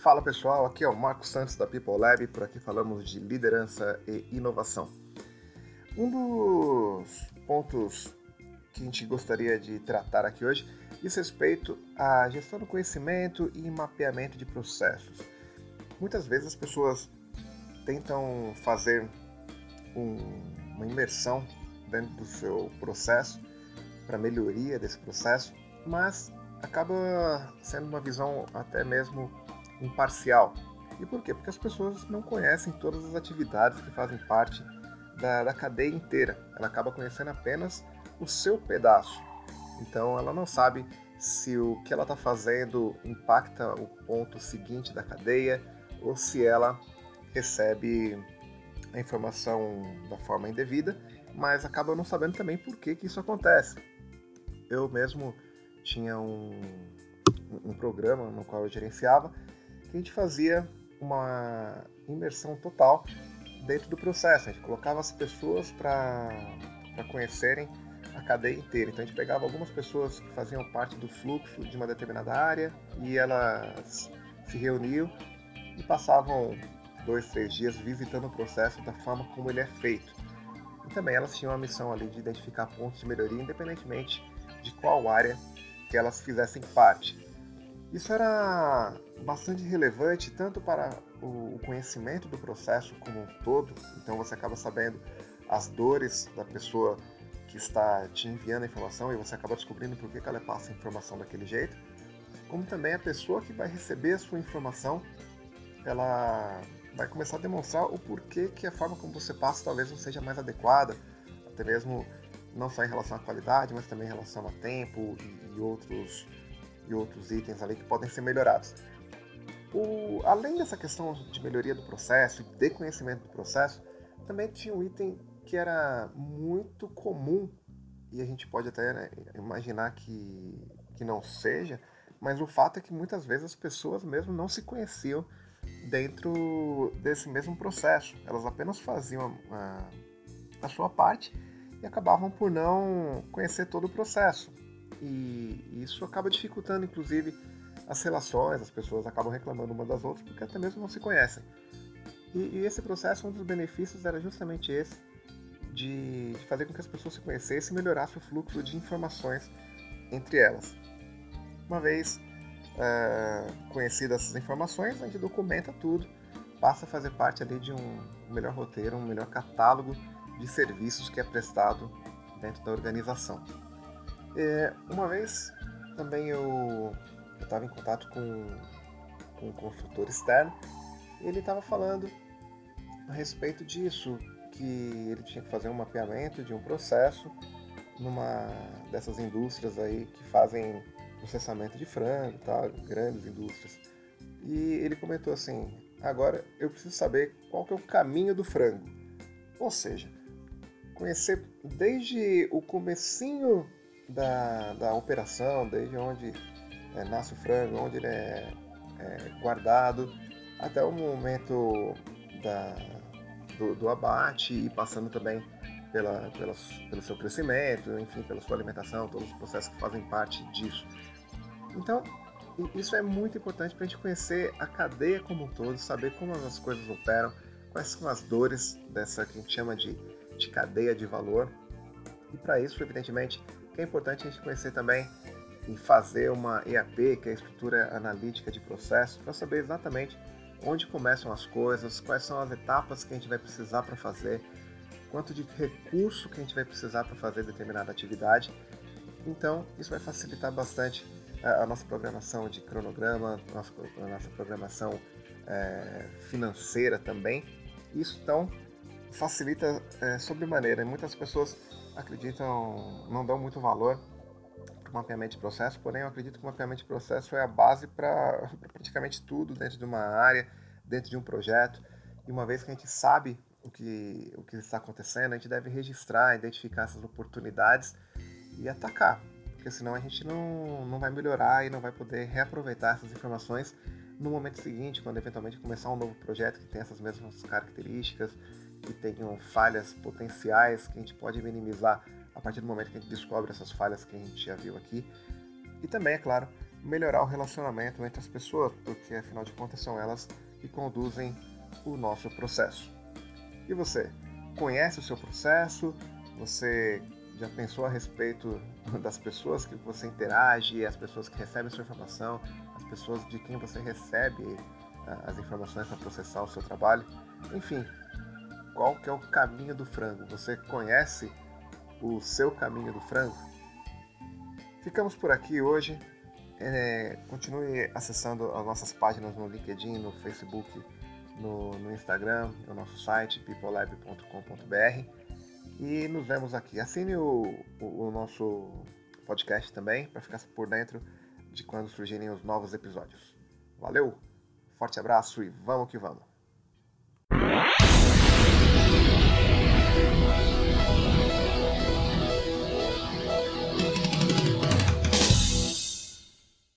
Fala pessoal, aqui é o Marcos Santos da People Lab, por aqui falamos de liderança e inovação. Um dos pontos que a gente gostaria de tratar aqui hoje diz respeito à gestão do conhecimento e mapeamento de processos. Muitas vezes as pessoas tentam fazer um, uma imersão dentro do seu processo para melhoria desse processo, mas acaba sendo uma visão até mesmo imparcial. E por quê? Porque as pessoas não conhecem todas as atividades que fazem parte da, da cadeia inteira. Ela acaba conhecendo apenas o seu pedaço. Então ela não sabe se o que ela está fazendo impacta o ponto seguinte da cadeia ou se ela recebe a informação da forma indevida, mas acaba não sabendo também por que, que isso acontece. Eu mesmo tinha um, um programa no qual eu gerenciava a gente fazia uma imersão total dentro do processo. A gente colocava as pessoas para conhecerem a cadeia inteira. Então a gente pegava algumas pessoas que faziam parte do fluxo de uma determinada área e elas se reuniam e passavam dois, três dias visitando o processo da forma como ele é feito. E também elas tinham a missão ali de identificar pontos de melhoria, independentemente de qual área que elas fizessem parte. Isso era bastante relevante tanto para o conhecimento do processo como um todo, então você acaba sabendo as dores da pessoa que está te enviando a informação e você acaba descobrindo por que ela passa a informação daquele jeito, como também a pessoa que vai receber a sua informação, ela vai começar a demonstrar o porquê que a forma como você passa talvez não seja mais adequada, até mesmo não só em relação à qualidade, mas também em relação a tempo e, e outros e outros itens ali que podem ser melhorados. O, além dessa questão de melhoria do processo de conhecimento do processo, também tinha um item que era muito comum e a gente pode até né, imaginar que, que não seja, mas o fato é que muitas vezes as pessoas mesmo não se conheciam dentro desse mesmo processo. Elas apenas faziam a, a sua parte e acabavam por não conhecer todo o processo. E isso acaba dificultando, inclusive, as relações, as pessoas acabam reclamando uma das outras porque até mesmo não se conhecem. E, e esse processo, um dos benefícios era justamente esse, de, fazer com que as pessoas se conhecessem e melhorasse o fluxo de informações entre elas. Uma vez é, conhecidas essas informações, a gente documenta tudo, passa a fazer parte ali de um melhor roteiro, um melhor catálogo de serviços que é prestado dentro da organização. É, uma vez também eu estava em contato com, com um consultor externo e ele estava falando a respeito disso, que ele tinha que fazer um mapeamento de um processo numa dessas indústrias aí que fazem processamento de frango, tá? grandes indústrias. E ele comentou assim: agora eu preciso saber qual que é o caminho do frango. Ou seja, conhecer desde o comecinho da, da operação, desde onde é, nasce o frango, onde ele é, é guardado, até o momento da, do, do, abate e passando também pela, pela, pelo seu crescimento, enfim, pela sua alimentação, todos os processos que fazem parte disso. Então, isso é muito importante para a gente conhecer a cadeia como um todo, saber como as coisas operam, quais são as dores dessa que a gente chama de, de cadeia de valor. E para isso, evidentemente, é importante a gente conhecer também e fazer uma EAP, que é a estrutura analítica de processo, para saber exatamente onde começam as coisas, quais são as etapas que a gente vai precisar para fazer, quanto de recurso que a gente vai precisar para fazer determinada atividade. Então, isso vai facilitar bastante a, nossa programação de cronograma, a nossa, a nossa programação é, financeira também. Isso então facilita é, sobremaneira. Muitas pessoas acreditam, não dão muito valor para o mapeamento de processo, porém eu acredito que o mapeamento de processo é a base para praticamente tudo dentro de uma área, dentro de um projeto. E uma vez que a gente sabe o que, o que está acontecendo, a gente deve registrar, identificar essas oportunidades e atacar porque senão a gente não, não vai melhorar e não vai poder reaproveitar essas informações no momento seguinte, quando eventualmente começar um novo projeto que tem essas mesmas características, que tenham falhas potenciais que a gente pode minimizar a partir do momento que a gente descobre essas falhas que a gente já viu aqui. E também, é claro, melhorar o relacionamento entre as pessoas, porque afinal de contas são elas que conduzem o nosso processo. E você? Conhece o seu processo? Você já pensou a respeito das pessoas que você interage, as pessoas que recebem sua informação, as pessoas de quem você recebe as informações para processar o seu trabalho? Enfim, qual que é o caminho do frango? Você conhece o Seu Caminho do Frango. Ficamos por aqui hoje. É, continue acessando as nossas páginas no LinkedIn, no Facebook, no, no Instagram, no nosso site peoplelab.com.br e nos vemos aqui. Assine o, o, o nosso podcast também para ficar por dentro de quando surgirem os novos episódios. Valeu, forte abraço e vamos que vamos!